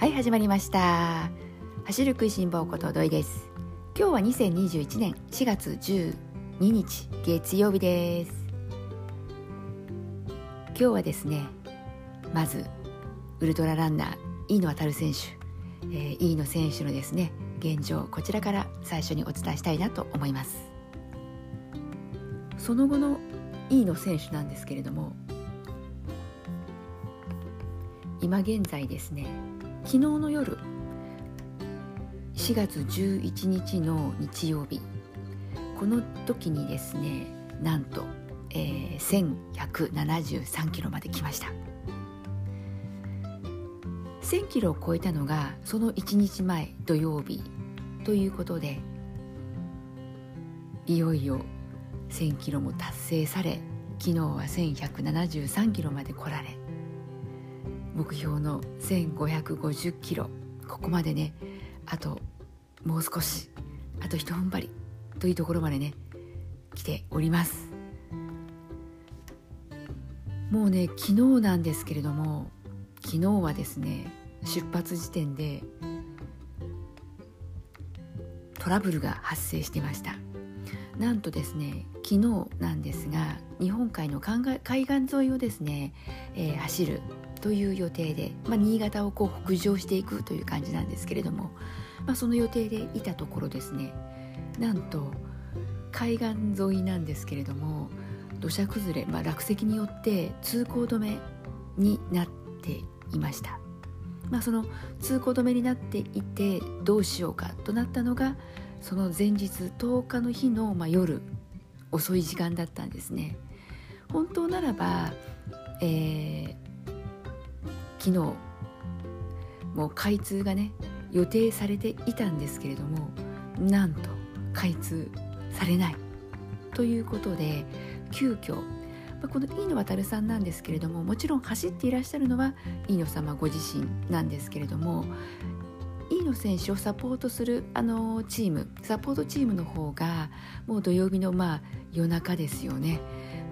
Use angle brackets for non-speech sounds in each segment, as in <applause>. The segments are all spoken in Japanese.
はい始まりました。走る食いしん坊こと土井です。今日は2021年4月12日月曜日です。今日はですねまずウルトラランナー飯野航選手、えー、飯野選手のですね現状こちらから最初にお伝えしたいなと思います。その後の飯野選手なんですけれども今現在ですね昨日の夜4月11日の日曜日。この時にですねなんと、えー、1173キロまで来ました。1000キロを超えたのがその1日前土曜日。ということでいよいよ1000キロも達成され昨日は1173キロまで来られ目標の1550キロ。ここまでねあともう少しあと一踏ん張りというところまでね来ております。もうね昨日なんですけれども昨日はですね出発時点でトラブルが発生してました。なんとですね昨日なんですが日本海の海岸沿いをですね、えー、走るという予定で、まあ、新潟をこう北上していくという感じなんですけれども、まあ、その予定でいたところですね。なんと海岸沿いなんですけれども土砂崩れ、まあ、落石によって通行止めになっていました、まあ、その通行止めになっていてどうしようかとなったのがその前日10日の日の、まあ、夜遅い時間だったんですね。本当ならば、えー、昨日もう開通がね予定されていたんですけれどもなんと開通されないということで急遽この飯野航さんなんですけれどももちろん走っていらっしゃるのは飯野様ご自身なんですけれども飯野選手をサポートするあのチームサポートチームの方がもう土曜日のまあ夜中ですよね、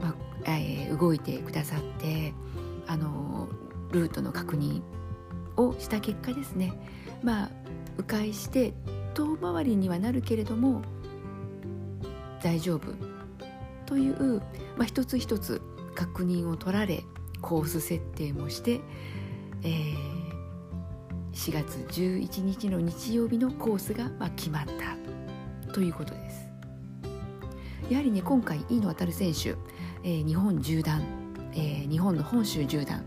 まあえー、動いてくださってあのルートの確認をした結果ですねまあ迂回して遠回りにはなるけれども大丈夫という、まあ、一つ一つ確認を取られコース設定もして、えー、4月11日の日曜日のコースが、まあ、決まったということです。やはりね今回飯野航選手、えー、日本縦断、えー、日本の本州縦断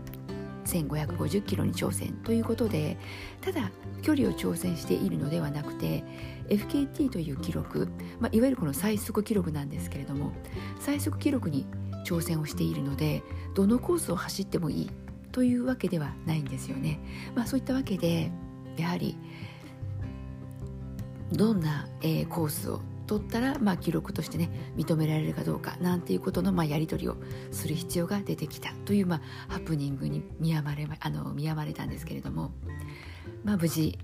1550キロに挑戦ということでただ距離を挑戦しているのではなくて FKT という記録、まあ、いわゆるこの最速記録なんですけれども最速記録に挑戦をしているのでどのコースを走ってもいいというわけではないんですよね。まあ、そういったわけでやはりどんな、えー、コースを取ったら、まあ、記録としてね認められるかどうかなんていうことの、まあ、やり取りをする必要が出てきたという、まあ、ハプニングに見やまれあの見やまれたんですけれども、まあ、無事、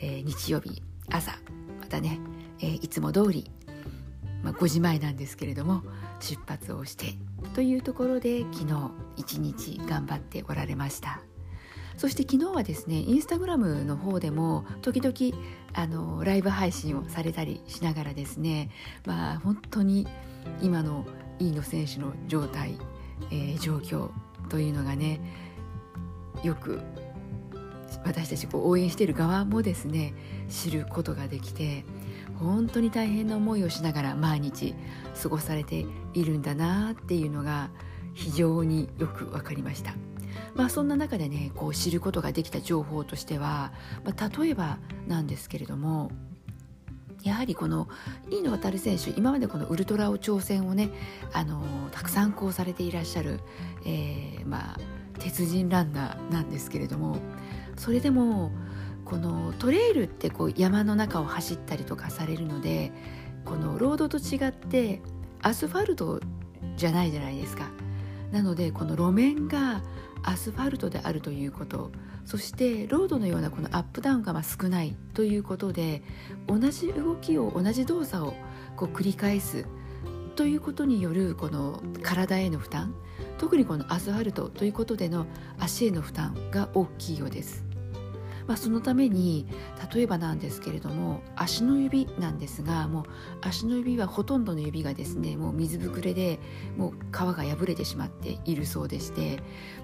えー、日曜日朝またね、えー、いつも通り、まあ、5時前なんですけれども出発をしてというところで昨日一日頑張っておられました。そして昨日はですねインスタグラムの方でも時々あのライブ配信をされたりしながらですねまあ本当に今の飯野選手の状態、えー、状況というのがねよく私たちこう応援している側もですね知ることができて本当に大変な思いをしながら毎日過ごされているんだなっていうのが非常によく分かりました。まあ、そんな中でねこう知ることができた情報としては、まあ、例えばなんですけれどもやはりこの飯野航選手今までこのウルトラを挑戦をねあのたくさんこうされていらっしゃる、えー、まあ、鉄人ランナーなんですけれどもそれでもこのトレイルってこう山の中を走ったりとかされるのでこのロードと違ってアスファルトじゃないじゃないですか。なのでこの路面がアスファルトであるということそしてロードのようなこのアップダウンがま少ないということで同じ動きを同じ動作をこう繰り返すということによるこの体への負担特にこのアスファルトということでの足への負担が大きいようです。まあ、そのために例えばなんですけれども足の指なんですがもう足の指はほとんどの指がですねもう水ぶくれでもう皮が破れてしまっているそうでして、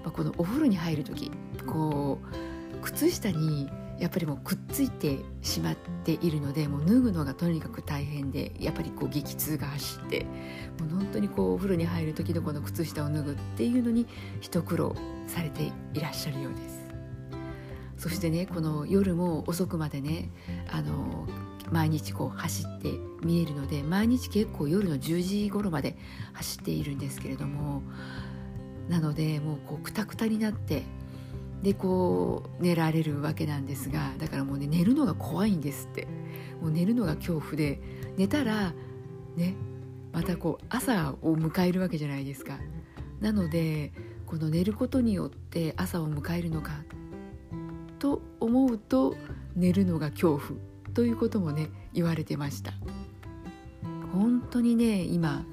まあ、このお風呂に入る時こう靴下にやっぱりもうくっついてしまっているのでもう脱ぐのがとにかく大変でやっぱりこう激痛が走ってもう本当にこうお風呂に入る時のこの靴下を脱ぐっていうのに一苦労されていらっしゃるようです。そしてねこの夜も遅くまでねあの毎日こう走って見えるので毎日結構夜の10時頃まで走っているんですけれどもなのでもうこうくたくたになってでこう寝られるわけなんですがだからもうね寝るのが怖いんですって。もう寝るのが恐怖で寝たらねまたこう朝を迎えるわけじゃないですか。なのでこの寝ることによって朝を迎えるのかと思うと寝るのが恐怖ということもね言われてました。本当にね今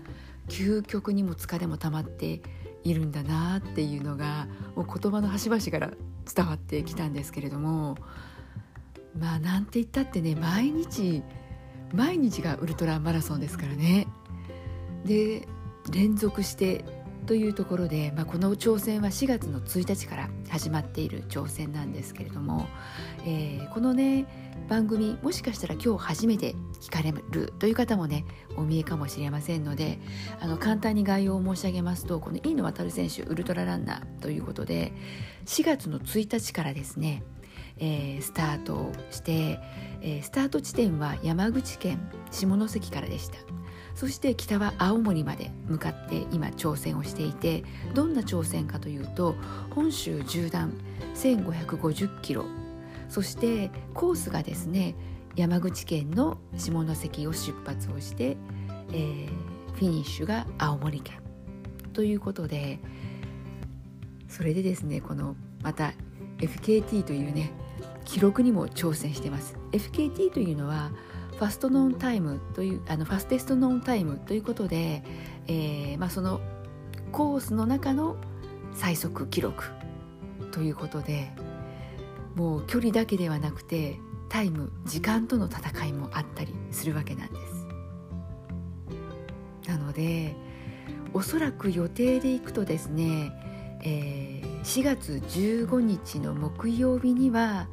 究極にも疲れも溜まっているんだなっていうのがもう言葉の端々から伝わってきたんですけれどもまあなんて言ったってね毎日毎日がウルトラマラソンですからね。で連続してというところで、まあ、この挑戦は4月の1日から始まっている挑戦なんですけれども、えー、このね番組もしかしたら今日初めて聞かれるという方もねお見えかもしれませんのであの簡単に概要を申し上げますとこの飯野航選手ウルトラランナーということで4月の1日からですねえー、スタートして、えー、スタート地点は山口県下関からでした。そして北は青森まで向かって今挑戦をしていてどんな挑戦かというと本州縦断1550キロ。そしてコースがですね山口県の下関を出発をして、えー、フィニッシュが青森県。ということでそれでですねこのまた FKT というね記録にも挑戦してます。FKT というのはファストノンタイムというあのファステストノンタイムということで、えーまあ、そのコースの中の最速記録ということでもう距離だけではなくてタイム時間との戦いもあったりするわけなんです。なのでおそらく予定でいくとですね、えー、4月15日の木曜日には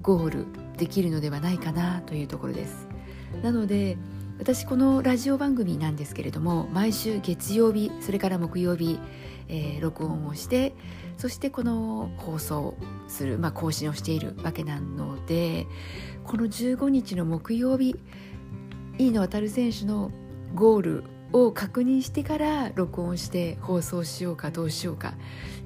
ゴールできるのではないかなというところです。なので私このラジオ番組なんですけれども毎週月曜日それから木曜日、えー、録音をしてそしてこの放送する、まあ、更新をしているわけなのでこの15日の木曜日飯野航選手のゴールを確認してから録音して放送しようかどうしようか。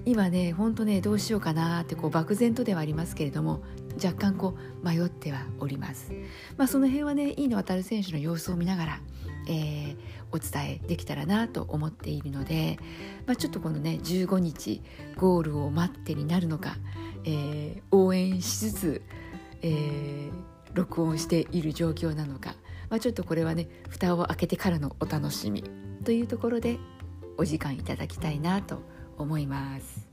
今ねほんとねどうしようかなってこう漠然とではありますけれども若干こう迷ってはおります、まあ、その辺はね飯野航選手の様子を見ながら、えー、お伝えできたらなと思っているので、まあ、ちょっとこのね15日ゴールを待ってになるのか、えー、応援しつつ、えー、録音している状況なのか、まあ、ちょっとこれはね蓋を開けてからのお楽しみというところでお時間いただきたいなと思います。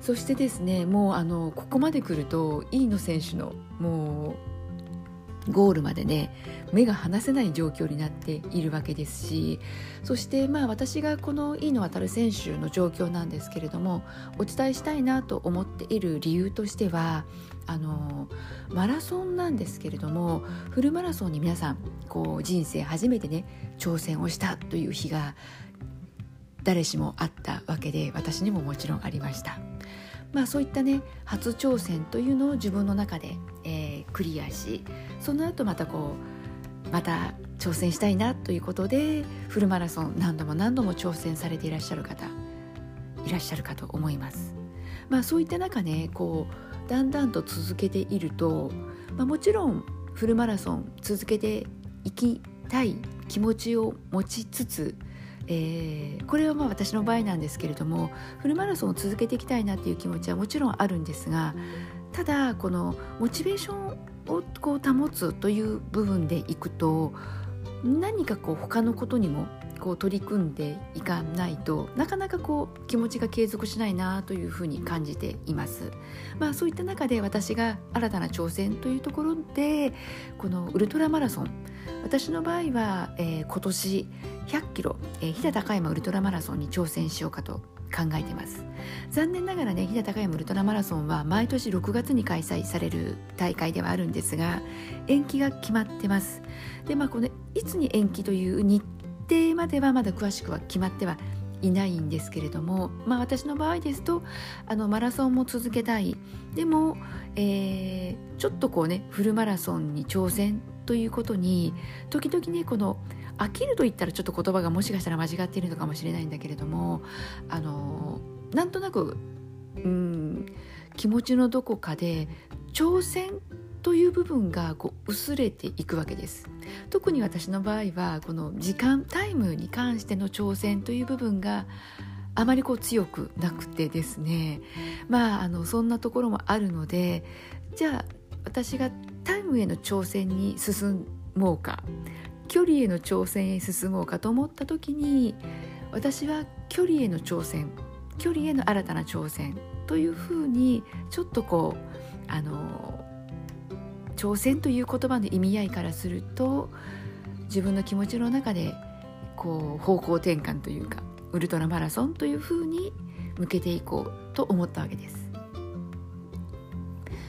そしてですねもうあのここまで来ると飯野選手のもうゴールまでね目が離せない状況になっているわけですしそしてまあ私がこの飯野航選手の状況なんですけれどもお伝えしたいなと思っている理由としてはあのマラソンなんですけれどもフルマラソンに皆さんこう人生初めてね挑戦をしたという日が誰しもあったわけで私にももちろんありました。まあ、そういったね初挑戦というのを自分の中で、えー、クリアしその後またこうまた挑戦したいなということでフルマラソン何度も何度も挑戦されていらっしゃる方いらっしゃるかと思います。まあ、そういった中ねこうだんだんと続けていると、まあ、もちろんフルマラソン続けていきたい気持ちを持ちつつえー、これはまあ私の場合なんですけれどもフルマラソンを続けていきたいなっていう気持ちはもちろんあるんですがただこのモチベーションをこう保つという部分でいくと何かこう他のことにもこう取り組んでいかないとなかなかこう気持ちが継続しないなというふうに感じています。まあ、そういった中で私が新たな挑戦というところでこのウルトラマラソン。私の場合は、えー、今年100キロ、えー、飛騨高山ウルトラマラソンに挑戦しようかと考えてます。残念ながらね飛騨高山ウルトラマラソンは毎年6月に開催される大会ではあるんですが延期が決まってます。でまあこのいつに延期という日程まではまだ詳しくは決まってはいないんですけれども、まあ、私の場合ですとあのマラソンも続けたい。でも、えー、ちょっとこうねフルマラソンに挑戦ということに時々ねこの飽きると言ったらちょっと言葉がもしかしたら間違っているのかもしれないんだけれどもあのなんとなくうん気持ちのどこかで挑戦という部分がこう薄れていくわけです。特に私の場合はこの時間タイムに関しての挑戦という部分があまりこう強くなくてですね。まああのそんなところもあるのでじゃあ私がタイムへの挑戦に進もうか距離への挑戦へ進もうかと思った時に私は距離への挑戦距離への新たな挑戦というふうにちょっとこうあの挑戦という言葉の意味合いからすると自分の気持ちの中でこう方向転換というかウルトラマラソンというふうに向けていこうと思ったわけです。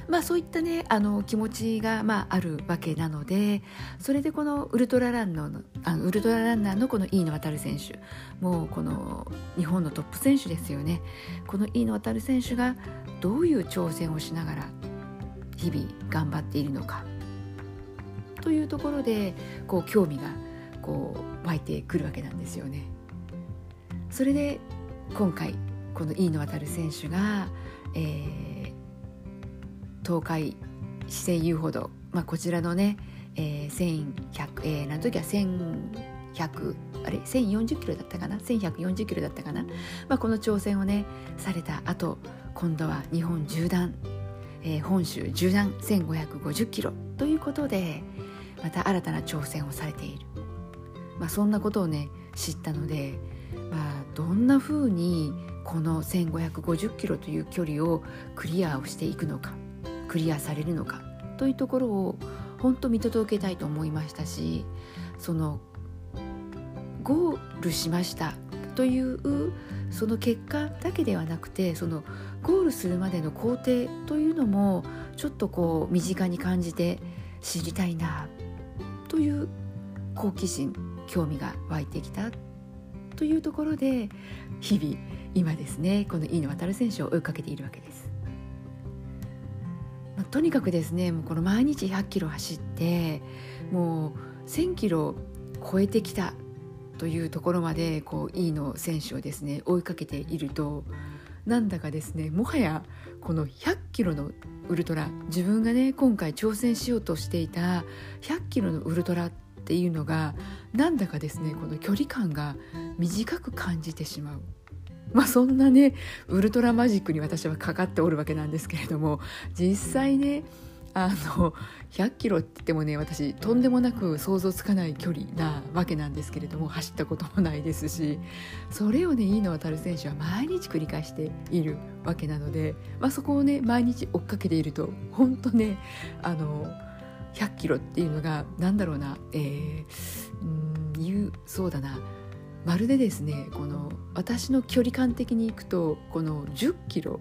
まあ、そういったねあの気持ちが、まあ、あるわけなのでそれでこのウルトラランナーのあウルトラランナーのこの飯野航選手もうこの日本のトップ選手ですよねこの飯野航選手がどういう挑戦をしながら日々頑張っているのか。というところでこう興味がこう湧いてくるわけなんですよね。それで今回この飯野航選手が、えー、東海四川遊歩道、まあ、こちらのね、えー、1100、えー、の時は1100あれ1040キロだったかな？1140キロだったかな、まあ、この挑戦をねされた後今度は日本縦断えー、本州縦断1550キロということでまた新たな挑戦をされている、まあ、そんなことをね知ったので、まあ、どんなふうにこの1550キロという距離をクリアをしていくのかクリアされるのかというところを本当見届けたいと思いましたしそのゴールしましたというその結果だけではなくてそのゴールするまでの工程というのもちょっとこう身近に感じて知りたいなという好奇心興味が湧いてきたというところで日々今ですねこの飯野航選手を追いかけているわけです。まあ、とにかくですねもうこの毎日100キロ走ってもう1000キロ超えてきたというところまでこう飯野選手をですね追いかけているとなんだかですねもはやこの100キロのウルトラ自分がね今回挑戦しようとしていた100キロのウルトラっていうのがなんだかですねこの距離感が短く感じてしまう。まあそんなねウルトラマジックに私はかかっておるわけなんですけれども実際ねあの100キロって言ってもね私とんでもなく想像つかない距離なわけなんですけれども走ったこともないですしそれをね飯野航選手は毎日繰り返しているわけなので、まあ、そこをね毎日追っかけていると本当ねあの100キロっていうのが何だろうな、えー、うん言うそうだな。まるでですねこの私の距離感的にいくとこの10キロ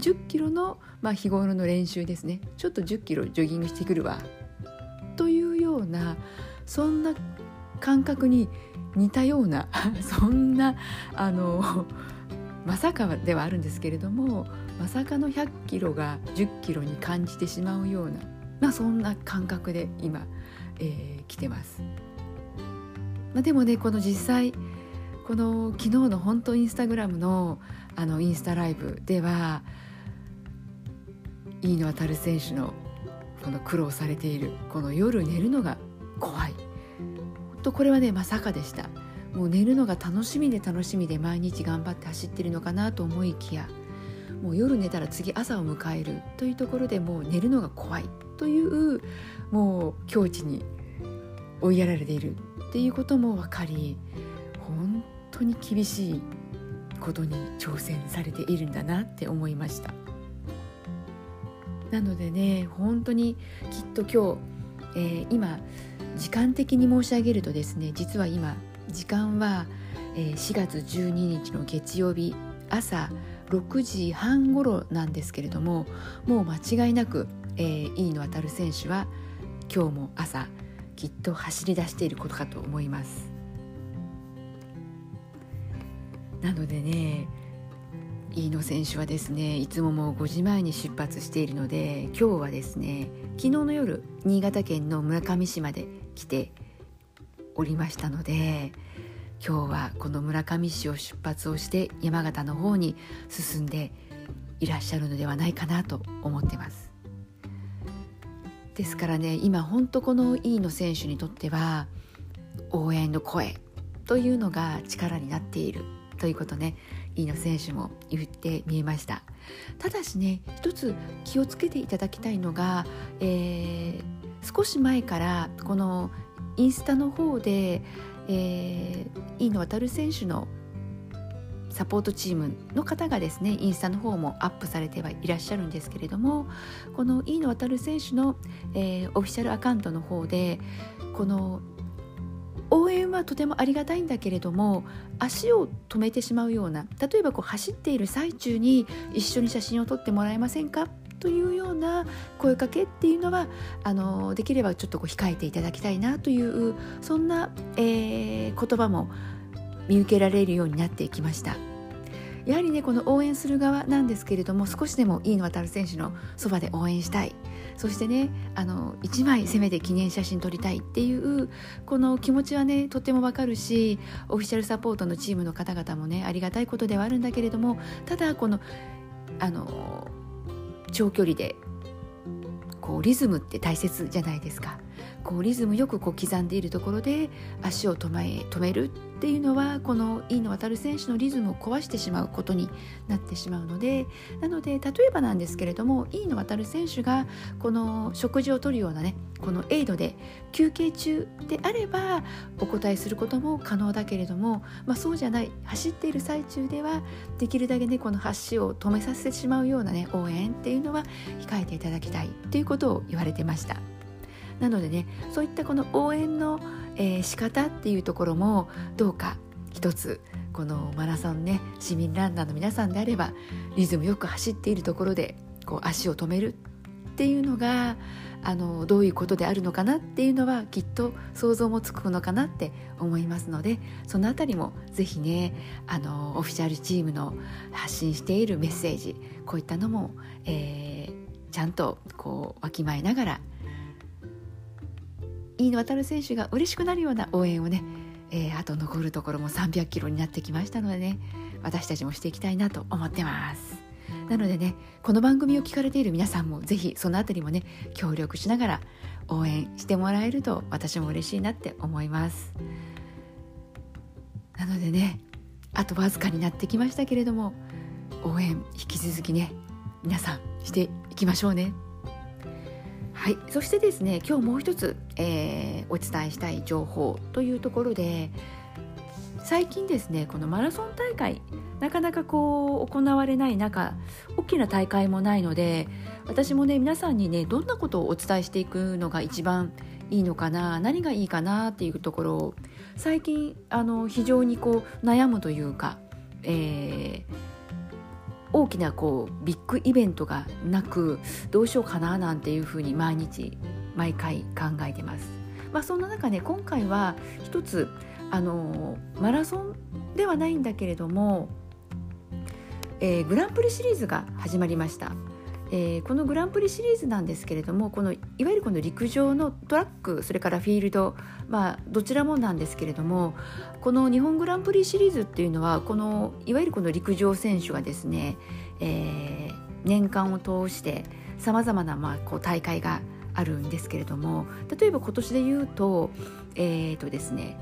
10キロの、まあ、日頃の練習ですねちょっと10キロジョギングしてくるわというようなそんな感覚に似たような <laughs> そんなあのまさかではあるんですけれどもまさかの100キロが10キロに感じてしまうような、まあ、そんな感覚で今、えー、来てます。まあ、でもねこの実際この昨日の本当インスタグラムのあのインスタライブでは飯野航選手のこの苦労されているこの夜寝るのが怖い。とこれはねまさかでした。もう寝るのが楽しみで楽しみで毎日頑張って走ってるのかなと思いきやもう夜寝たら次朝を迎えるというところでもう寝るのが怖いというもう境地に追いやられているっていうことも分かり本当に厳しいことに挑戦されているんだなって思いました。なのでね本当にきっと今日、えー、今時間的に申し上げるとですね実は今時間は、えー、4月12日の月曜日朝6時半頃なんですけれどももう間違いなく、えー、飯野航選手は今日も朝きっと走り出していることかと思います。なのでね飯野選手はですねいつももう5時前に出発しているので今日はですね昨日の夜新潟県の村上市まで来ておりましたので今日はこの村上市を出発をして山形の方に進んでいらっしゃるのではないかなと思ってます。ですからね今本当この飯野選手にとっては応援の声というのが力になっているということね飯野選手も言って見えました。ただしね一つ気をつけていただきたいのが、えー、少し前からこのインスタの方で、えー、飯野航選手のサポートチームの方がですねインスタの方もアップされてはいらっしゃるんですけれどもこの飯野航選手の、えー、オフィシャルアカウントの方でこの応援はとてもありがたいんだけれども足を止めてしまうような例えばこう走っている最中に一緒に写真を撮ってもらえませんか？というような声かけっていうのはあのできればちょっとこう控えていただきたいなというそんな、えー、言葉も見受けられるようになっていきました。やはりねこの応援する側なんですけれども少しでも飯野航選手のそばで応援したいそしてねあの1枚せめて記念写真撮りたいっていうこの気持ちはねとってもわかるしオフィシャルサポートのチームの方々もねありがたいことではあるんだけれどもただこのあの長距離でこうリズムって大切じゃないですか。こうリズムよくこう刻んでいるところで足を止め止めるっていうのはこの飯野航選手のリズムを壊してしまうことになってしまうのでなので例えばなんですけれども飯野航選手がこの食事をとるようなねこのエイドで休憩中であればお答えすることも可能だけれども、まあ、そうじゃない走っている最中ではできるだけねこの橋を止めさせてしまうようなね応援っていうのは控えていただきたいっていうことを言われてました。なのでねそういったこの応援の、えー、仕方っていうところもどうか一つこのマラソンね市民ランナーの皆さんであればリズムよく走っているところでこう足を止めるっていうのがあのどういうことであるのかなっていうのはきっと想像もつくのかなって思いますのでそのあたりもぜひねあのオフィシャルチームの発信しているメッセージこういったのも、えー、ちゃんとこうわきまえながら飯野航選手が嬉しくなるような応援をね、えー、あと残るところも300キロになってきましたのでね私たちもしていきたいなと思ってます。なのでねこの番組を聞かれている皆さんもぜひそのあたりもね協力しながら応援してもらえると私も嬉しいなって思います。なのでねあとわずかになってきましたけれども応援引き続きね皆さんしていきましょうね。はい。そしてですね今日もう一つ、えー、お伝えしたい情報というところで最近ですねこのマラソン大会なかなかこう行われない中大きな大会もないので私もね皆さんにねどんなことをお伝えしていくのが一番いいのかな何がいいかなっていうところを最近あの非常にこう悩むというか、えー大きなこうビッグイベントがなくどうしようかななんていうふうに毎日毎回考えてます。まあ、そんな中ね今回は一つあのマラソンではないんだけれども、えー、グランプリシリーズが始まりました。えー、このグランプリシリーズなんですけれどもこのいわゆるこの陸上のトラックそれからフィールド、まあ、どちらもなんですけれどもこの日本グランプリシリーズっていうのはこのいわゆるこの陸上選手がですね、えー、年間を通してさまざまな、まあ、こう大会があるんですけれども例えば今年で言うと,、えーとですね、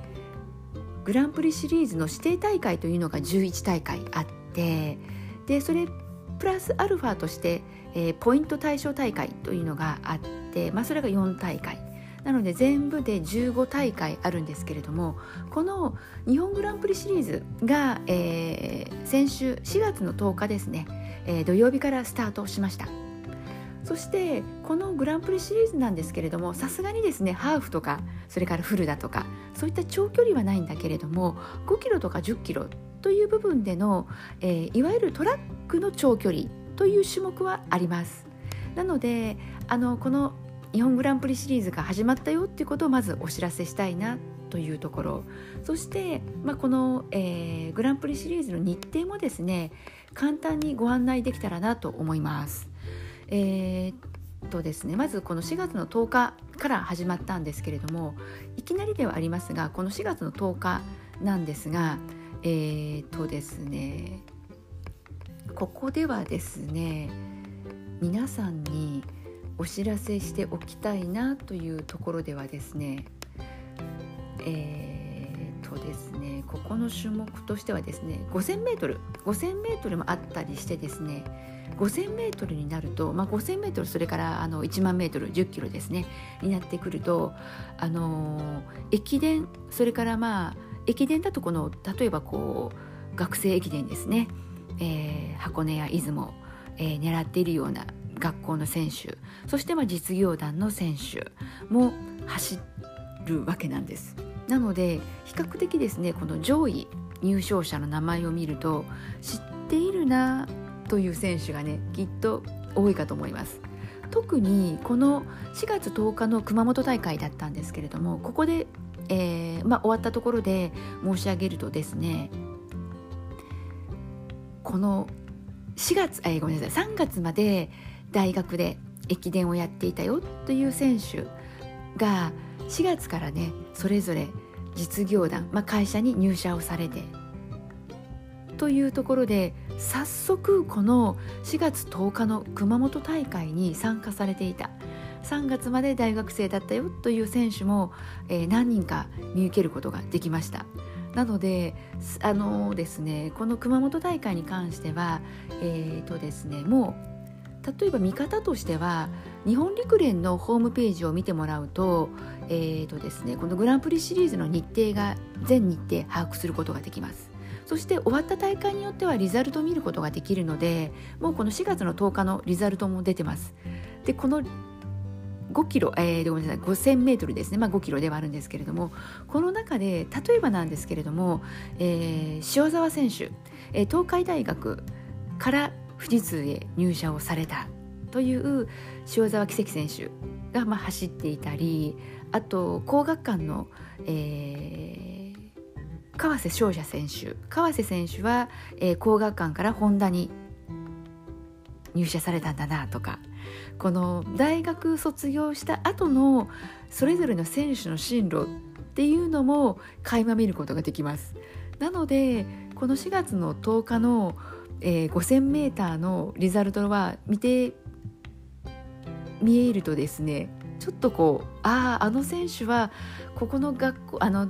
グランプリシリーズの指定大会というのが11大会あってでそれプラスアルファとして、えー、ポイント対象大会というのがあって、まあ、それが4大会。なので全部で15大会あるんですけれどもこの日本グランプリシリーズが、えー、先週4月の10日ですね、えー、土曜日からスタートしました。そしてこのグランプリシリーズなんですけれどもさすがにですねハーフとかそれからフルだとかそういった長距離はないんだけれども5キロとか10キロという部分での、えー、いわゆるトラックの長距離という種目はありますなのであのこの日本グランプリシリーズが始まったよっていうことをまずお知らせしたいなというところそして、まあ、この、えー、グランプリシリーズの日程もですね簡単にご案内できたらなと思います。えー、とですねまずこの4月の10日から始まったんですけれどもいきなりではありますがこの4月の10日なんですがえー、とですねここではですね皆さんにお知らせしておきたいなというところではですねえー、とですねここの種目としてはですね 5000m5000m もあったりしてですね 5000m になると、まあ、5000m それからあの1万 m1 0キロですねになってくると、あのー、駅伝それからまあ駅伝だとこの例えばこう学生駅伝ですね、えー、箱根や出雲、えー、狙っているような学校の選手そしてまあ実業団の選手も走るわけなんです。なので比較的ですねこの上位入賞者の名前を見ると知っているなという選手がねきっと多いかと思います。特にこの4月10日の熊本大会だったんですけれどもここで、えー、まあ、終わったところで申し上げるとですねこの4月、え、ごめんなさい3月まで大学で駅伝をやっていたよという選手が4月からねそれぞれ実業団、まあ、会社に入社をされてというところで早速この4月10日の熊本大会に参加されていた3月まで大学生だったよという選手も、えー、何人か見受けることができました。なのであのですねこの熊本大会に関してはえー、とですねもう例えば見方としては日本陸連のホームページを見てもらうと,、えーとですね、このグランプリシリーズの日程が全日程把握することができます。そして終わった大会によってはリザルトを見ることができるのでもうこの4月の10日のリザルトも出てます。でこの5キロ、えー、ごめんなさい5000メートルですね、まあ、5キロではあるんですけれどもこの中で例えばなんですけれども、えー、塩澤選手、えー、東海大学から富士通へ入社をされたという塩澤奇跡選手がまあ走っていたりあと工学館の、えー、川瀬翔者選手川瀬選手は、えー、工学館からホンダに入社されたんだなとかこの大学卒業した後のそれぞれの選手の進路っていうのも垣間見ることができます。なのでこの4月の10日のえー、5000m のリザルトは見て見えるとですねちょっとこうあああの選手はここの学校あの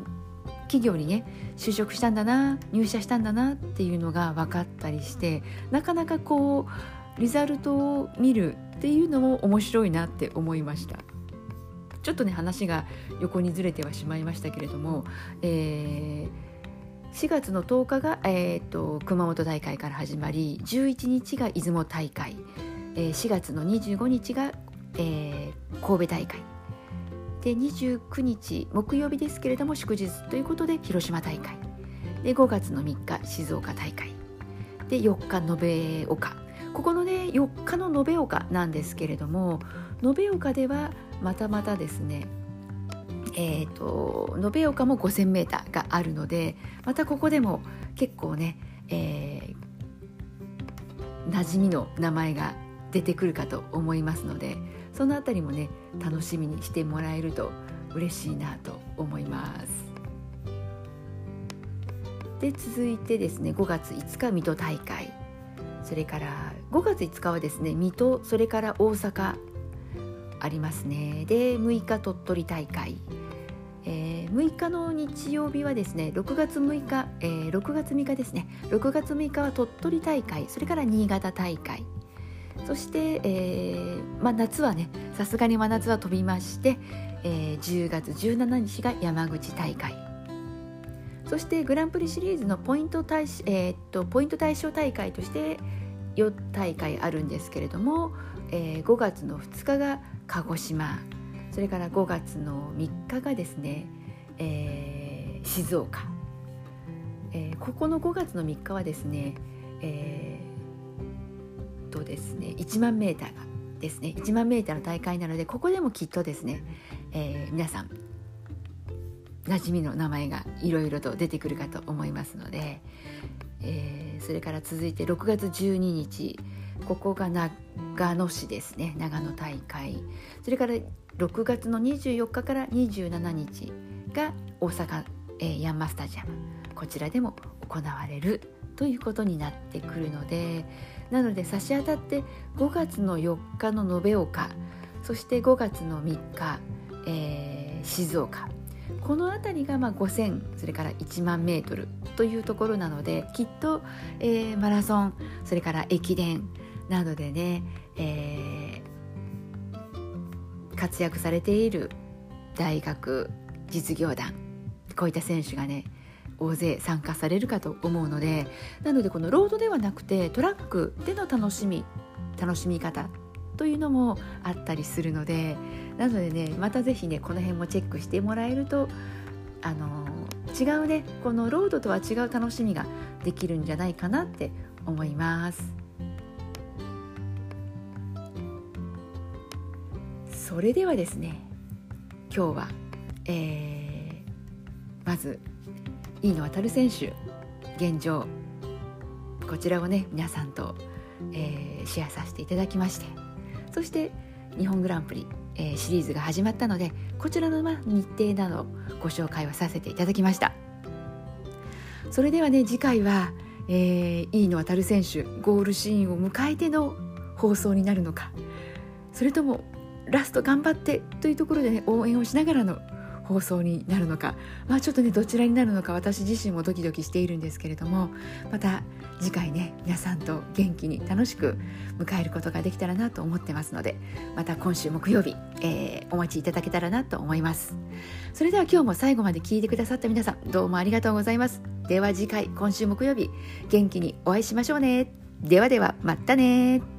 企業にね就職したんだな入社したんだなっていうのが分かったりしてなかなかこうリザルトを見るっていうのも面白いなって思いました。ちょっとね話が横にずれてはしまいましたけれども、えー4月の10日が、えーと、熊本大会から始まり11日が出雲大会、えー、4月の25日が、えー、神戸大会。で29日木曜日ですけれども祝日ということで広島大会。で5月の3日静岡大会。で4日延岡。ここのね4日の延岡なんですけれども延岡ではまたまたですねえーと、延岡も 5,000m があるのでまたここでも結構ね、えー、馴染みの名前が出てくるかと思いますのでその辺りもね楽しみにしてもらえると嬉しいなと思います。で続いてですね5月5日水戸大会それから5月5日はですね水戸それから大阪ありますね。で6日鳥取大会、えー、6日の日曜日はですね6月6日、えー、6月6日ですね。6月6日は鳥取大会。それから新潟大会。そして、えーまあ、夏はねさすがに真夏は飛びまして、えー、10月17日が山口大会。そしてグランプリシリーズのポイント対,、えー、っとポイント対象大会として4大会あるんですけれども、えー、5月の2日が鹿児島それから5月の3日がですね、えー、静岡、えー、ここの5月の3日はですね、えー、とですね1万メーターがですね1万メーターの大会なのでここでもきっとですね、えー、皆さん馴染みの名前がいろいろと出てくるかと思いますので、えー、それから続いて6月12日ここが長野市ですね。長野大会。それから6月の24日から27日が大阪、えー、ヤンマスタジアム。こちらでも行われるということになってくるのでなので差し当たって5月の4日の延岡そして5月の3日、えー、静岡この辺りがまあ5000それから1万メートルというところなのできっと、えー、マラソンそれから駅伝などでね、えー、活躍されている大学実業団こういった選手がね大勢参加されるかと思うのでなのでこのロードではなくてトラックでの楽しみ楽しみ方というのもあったりするのでなのでねまた是非ねこの辺もチェックしてもらえるとあの違うねこのロードとは違う楽しみができるんじゃないかなって思います。それではですね今日は、えー、まず飯野航選手現状こちらをね皆さんと、えー、シェアさせていただきましてそして日本グランプリ、えー、シリーズが始まったのでこちらの、ま、日程などご紹介をさせていただきました。それではね次回は、えー、飯野航選手ゴールシーンを迎えての放送になるのかそれともラスト頑張ってというところでね応援をしながらの放送になるのか、まあ、ちょっとねどちらになるのか私自身もドキドキしているんですけれどもまた次回ね皆さんと元気に楽しく迎えることができたらなと思ってますのでまた今週木曜日、えー、お待ちいただけたらなと思います。それでは今日も最後まで聞いてくださった皆さんどうもありがとうございます。では次回今週木曜日元気にお会いしましょうね。ではではまたね